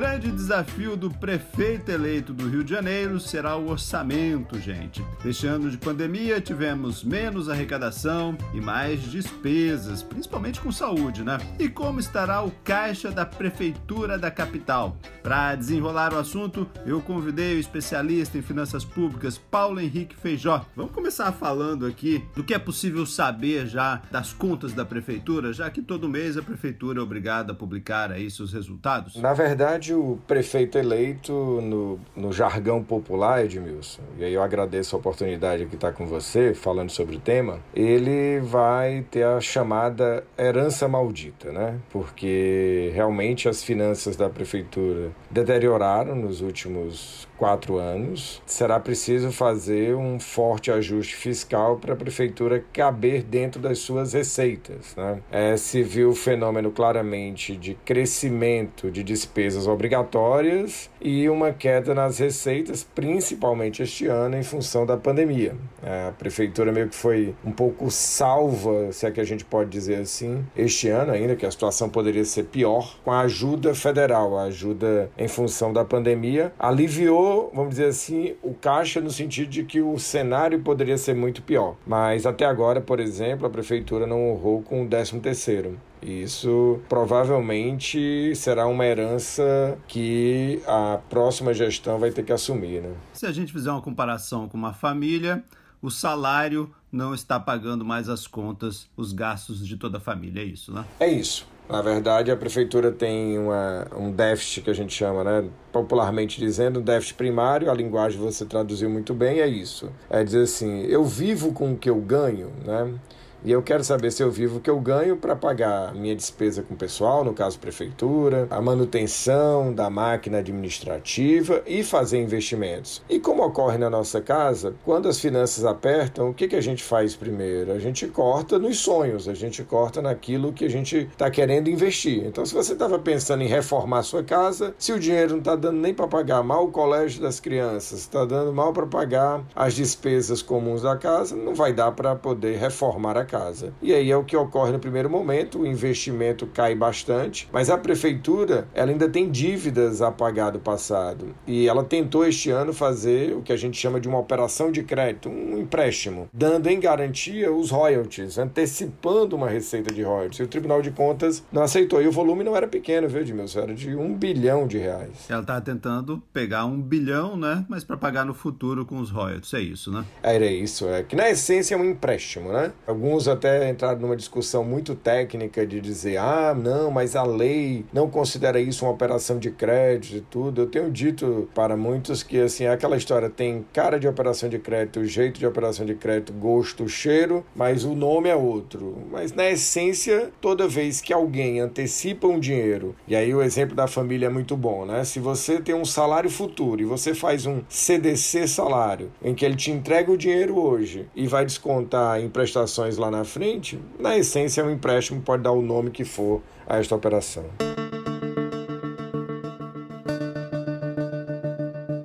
Grande desafio do prefeito eleito do Rio de Janeiro será o orçamento, gente. Neste ano de pandemia, tivemos menos arrecadação e mais despesas, principalmente com saúde, né? E como estará o caixa da prefeitura da capital? Para desenrolar o assunto, eu convidei o especialista em finanças públicas, Paulo Henrique Feijó. Vamos começar falando aqui do que é possível saber já das contas da prefeitura, já que todo mês a prefeitura é obrigada a publicar aí seus resultados? Na verdade, o prefeito eleito, no, no jargão popular, Edmilson, e aí eu agradeço a oportunidade de estar com você, falando sobre o tema, ele vai ter a chamada herança maldita, né? Porque realmente as finanças da prefeitura deterioraram nos últimos quatro anos. Será preciso fazer um forte ajuste fiscal para a prefeitura caber dentro das suas receitas. Né? É, se viu o fenômeno claramente de crescimento de despesas obrigatórias e uma queda nas receitas, principalmente este ano, em função da pandemia. É, a prefeitura meio que foi um pouco salva, se é que a gente pode dizer assim, este ano ainda, que a situação poderia ser pior, com a ajuda federal, a ajuda em função da pandemia, aliviou, vamos dizer assim, o caixa no sentido de que o cenário poderia ser muito pior. Mas até agora, por exemplo, a prefeitura não honrou com o 13 terceiro. Isso provavelmente será uma herança que a próxima gestão vai ter que assumir. Né? Se a gente fizer uma comparação com uma família, o salário não está pagando mais as contas, os gastos de toda a família, é isso, né? É isso. Na verdade, a prefeitura tem uma, um déficit que a gente chama, né? popularmente dizendo, déficit primário, a linguagem você traduziu muito bem, é isso. É dizer assim, eu vivo com o que eu ganho, né? E eu quero saber se eu vivo o que eu ganho para pagar minha despesa com o pessoal, no caso prefeitura, a manutenção da máquina administrativa e fazer investimentos. E como ocorre na nossa casa, quando as finanças apertam, o que, que a gente faz primeiro? A gente corta nos sonhos, a gente corta naquilo que a gente está querendo investir. Então, se você estava pensando em reformar sua casa, se o dinheiro não está dando nem para pagar mal o colégio das crianças, está dando mal para pagar as despesas comuns da casa, não vai dar para poder reformar a casa. E aí é o que ocorre no primeiro momento, o investimento cai bastante, mas a prefeitura ela ainda tem dívidas a pagar do passado. E ela tentou este ano fazer o que a gente chama de uma operação de crédito, um empréstimo, dando em garantia os royalties, antecipando uma receita de royalties. E o Tribunal de Contas não aceitou. E o volume não era pequeno, viu, Edmilson? Era de um bilhão de reais. Ela estava tentando pegar um bilhão, né? Mas para pagar no futuro com os royalties. É isso, né? Era isso. É que na essência é um empréstimo, né? Alguns Alguns até entraram numa discussão muito técnica de dizer: ah, não, mas a lei não considera isso uma operação de crédito e tudo. Eu tenho dito para muitos que assim, aquela história tem cara de operação de crédito, jeito de operação de crédito, gosto, cheiro, mas o nome é outro. Mas na essência, toda vez que alguém antecipa um dinheiro, e aí o exemplo da família é muito bom, né? Se você tem um salário futuro e você faz um CDC salário, em que ele te entrega o dinheiro hoje e vai descontar em prestações lá na frente, na essência, um empréstimo pode dar o nome que for a esta operação.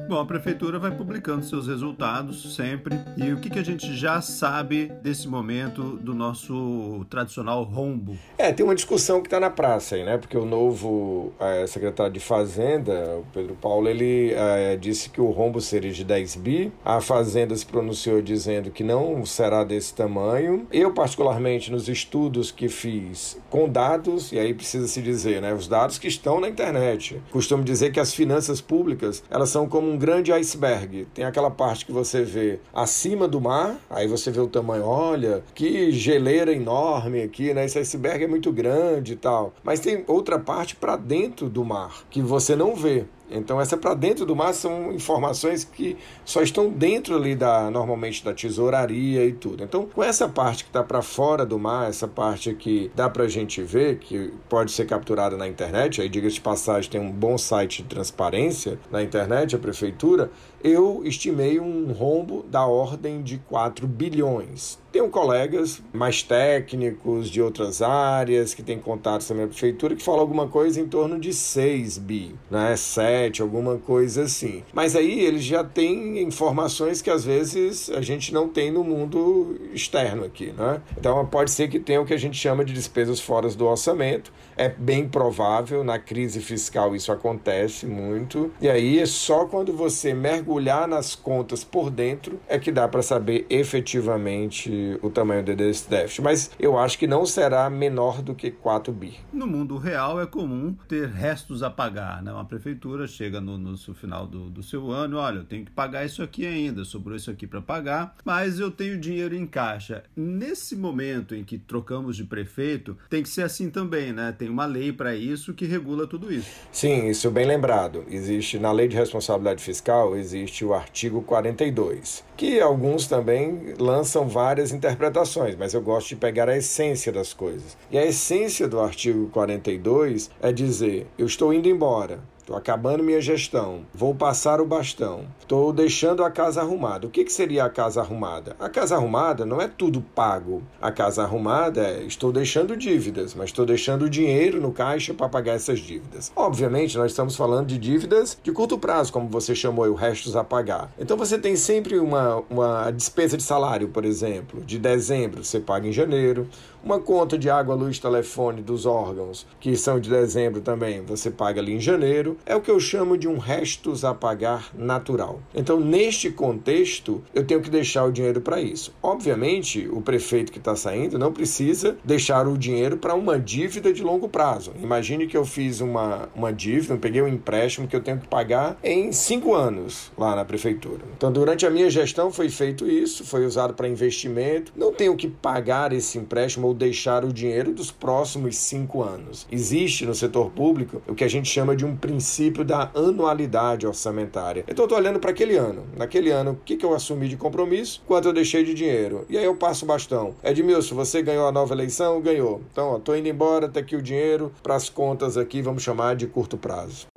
Bom, a prefeitura vai publicando seus resultados sempre. E o que, que a gente já sabe desse momento do nosso tradicional rombo? É, tem uma discussão que está na praça aí, né? Porque o novo é, secretário de Fazenda, o Pedro Paulo, ele é, disse que o rombo seria de 10 bi. A Fazenda se pronunciou dizendo que não será desse tamanho. Eu, particularmente, nos estudos que fiz com dados, e aí precisa se dizer, né? Os dados que estão na internet. Costumo dizer que as finanças públicas, elas são como um grande iceberg. Tem aquela parte que você vê acima do mar, aí você vê o tamanho, olha, que geleira enorme aqui, né? Esse iceberg é muito grande e tal. Mas tem outra parte para dentro do mar que você não vê. Então, essa para dentro do mar são informações que só estão dentro ali da normalmente da tesouraria e tudo. Então, com essa parte que está para fora do mar, essa parte que dá para a gente ver, que pode ser capturada na internet, aí diga-se de passagem, tem um bom site de transparência na internet, a prefeitura, eu estimei um rombo da ordem de 4 bilhões. Tenho colegas mais técnicos de outras áreas que têm contatos também com a prefeitura que falam alguma coisa em torno de 6 bi, né? 7, alguma coisa assim. Mas aí eles já têm informações que às vezes a gente não tem no mundo externo aqui, né? Então pode ser que tenha o que a gente chama de despesas fora do orçamento. É bem provável, na crise fiscal isso acontece muito. E aí é só quando você mergulhar nas contas por dentro é que dá para saber efetivamente o tamanho desse déficit, mas eu acho que não será menor do que 4 bi. No mundo real é comum ter restos a pagar, né? Uma prefeitura chega no, no final do, do seu ano, olha, eu tenho que pagar isso aqui ainda, sobrou isso aqui para pagar, mas eu tenho dinheiro em caixa. Nesse momento em que trocamos de prefeito, tem que ser assim também, né? Tem uma lei para isso que regula tudo isso. Sim, isso bem lembrado. Existe na Lei de Responsabilidade Fiscal, existe o artigo 42, que alguns também lançam várias interpretações, mas eu gosto de pegar a essência das coisas. E a essência do artigo 42 é dizer: eu estou indo embora, Estou acabando minha gestão. Vou passar o bastão. Estou deixando a casa arrumada. O que, que seria a casa arrumada? A casa arrumada não é tudo pago. A casa arrumada é estou deixando dívidas, mas estou deixando dinheiro no caixa para pagar essas dívidas. Obviamente, nós estamos falando de dívidas de curto prazo, como você chamou, o restos a pagar. Então você tem sempre uma, uma despesa de salário, por exemplo, de dezembro, você paga em janeiro. Uma conta de água, luz, telefone dos órgãos, que são de dezembro também, você paga ali em janeiro. É o que eu chamo de um restos a pagar natural. Então, neste contexto, eu tenho que deixar o dinheiro para isso. Obviamente, o prefeito que está saindo não precisa deixar o dinheiro para uma dívida de longo prazo. Imagine que eu fiz uma, uma dívida, eu peguei um empréstimo que eu tenho que pagar em cinco anos lá na prefeitura. Então, durante a minha gestão foi feito isso, foi usado para investimento. Não tenho que pagar esse empréstimo ou deixar o dinheiro dos próximos cinco anos. Existe no setor público o que a gente chama de um princípio da anualidade orçamentária. Então eu estou olhando para aquele ano. Naquele ano, o que, que eu assumi de compromisso, quanto eu deixei de dinheiro. E aí eu passo o bastão. Edmilson, você ganhou a nova eleição? Ganhou. Então, estou indo embora, tá aqui o dinheiro para as contas aqui, vamos chamar de curto prazo.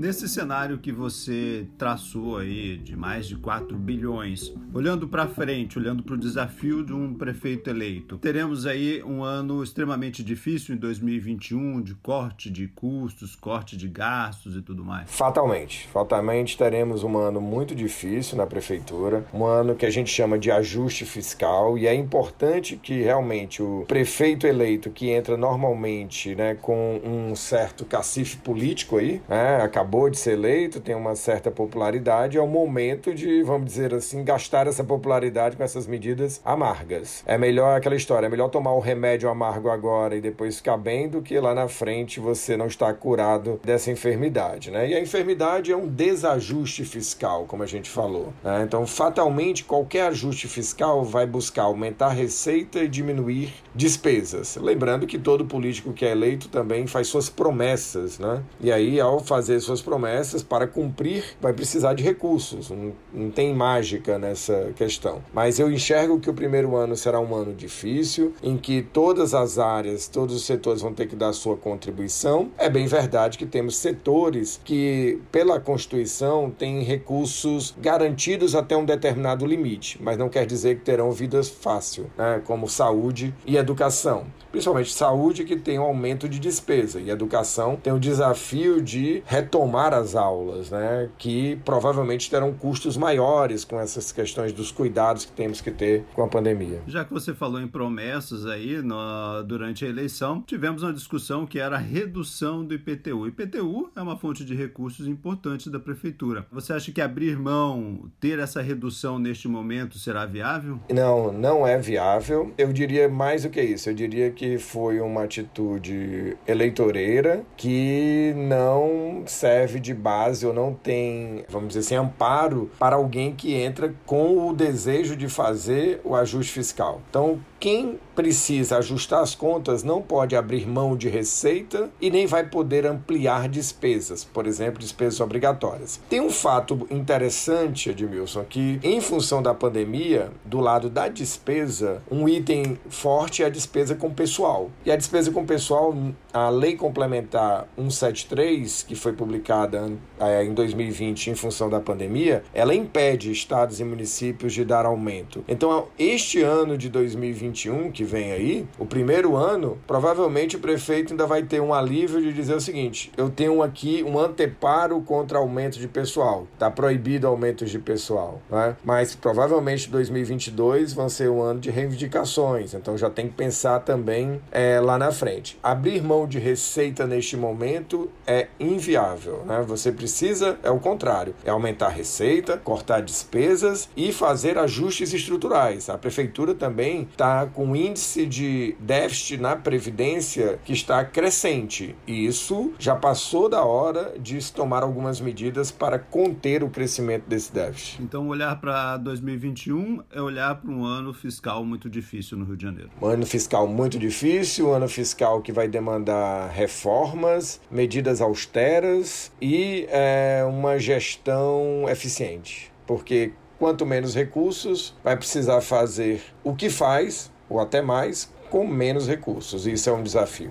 Nesse cenário que você traçou aí de mais de 4 bilhões, olhando para frente, olhando para o desafio de um prefeito eleito, teremos aí um ano extremamente difícil em 2021 de corte de custos, corte de gastos e tudo mais. Fatalmente, fatalmente teremos um ano muito difícil na prefeitura, um ano que a gente chama de ajuste fiscal e é importante que realmente o prefeito eleito que entra normalmente, né, com um certo cacife político aí, né, acabou acabou de ser eleito, tem uma certa popularidade, é o momento de, vamos dizer assim, gastar essa popularidade com essas medidas amargas. É melhor aquela história, é melhor tomar o remédio amargo agora e depois ficar bem do que lá na frente você não estar curado dessa enfermidade, né? E a enfermidade é um desajuste fiscal, como a gente falou. Né? Então, fatalmente, qualquer ajuste fiscal vai buscar aumentar a receita e diminuir despesas. Lembrando que todo político que é eleito também faz suas promessas, né? E aí, ao fazer suas suas promessas, para cumprir, vai precisar de recursos. Não, não tem mágica nessa questão. Mas eu enxergo que o primeiro ano será um ano difícil, em que todas as áreas, todos os setores vão ter que dar sua contribuição. É bem verdade que temos setores que, pela Constituição, têm recursos garantidos até um determinado limite, mas não quer dizer que terão vidas fácil, né? como saúde e educação. Principalmente saúde, que tem um aumento de despesa, e educação tem o desafio de retomar retomar as aulas, né, que provavelmente terão custos maiores com essas questões dos cuidados que temos que ter com a pandemia. Já que você falou em promessas aí no, durante a eleição, tivemos uma discussão que era a redução do IPTU. IPTU é uma fonte de recursos importante da prefeitura. Você acha que abrir mão, ter essa redução neste momento será viável? Não, não é viável. Eu diria mais do que isso. Eu diria que foi uma atitude eleitoreira que não serve serve de base ou não tem, vamos dizer assim, amparo para alguém que entra com o desejo de fazer o ajuste fiscal. Então, quem precisa ajustar as contas não pode abrir mão de receita e nem vai poder ampliar despesas, por exemplo, despesas obrigatórias. Tem um fato interessante, Edmilson, que em função da pandemia, do lado da despesa, um item forte é a despesa com pessoal. E a despesa com pessoal, a lei complementar 173, que foi publicada é, em 2020 em função da pandemia, ela impede estados e municípios de dar aumento. Então, este ano de 2020 2021 que vem aí, o primeiro ano, provavelmente o prefeito ainda vai ter um alívio de dizer o seguinte: eu tenho aqui um anteparo contra aumento de pessoal. Está proibido aumentos de pessoal, né? mas provavelmente 2022 vão ser um ano de reivindicações, então já tem que pensar também é, lá na frente. Abrir mão de receita neste momento é inviável, né? Você precisa, é o contrário, é aumentar a receita, cortar despesas e fazer ajustes estruturais. A prefeitura também está com um índice de déficit na Previdência que está crescente. E isso já passou da hora de se tomar algumas medidas para conter o crescimento desse déficit. Então, olhar para 2021 é olhar para um ano fiscal muito difícil no Rio de Janeiro. Um ano fiscal muito difícil, um ano fiscal que vai demandar reformas, medidas austeras e é, uma gestão eficiente. Porque quanto menos recursos, vai precisar fazer o que faz, ou até mais, com menos recursos. Isso é um desafio.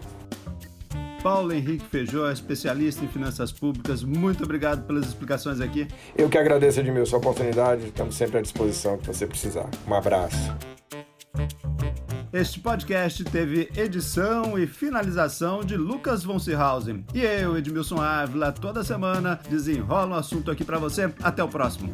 Paulo Henrique Feijó, especialista em finanças públicas, muito obrigado pelas explicações aqui. Eu que agradeço, Edmilson, a oportunidade. Estamos sempre à disposição que você precisar. Um abraço. Este podcast teve edição e finalização de Lucas von Seehausen. E eu, Edmilson Ávila, toda semana desenrola um assunto aqui para você. Até o próximo.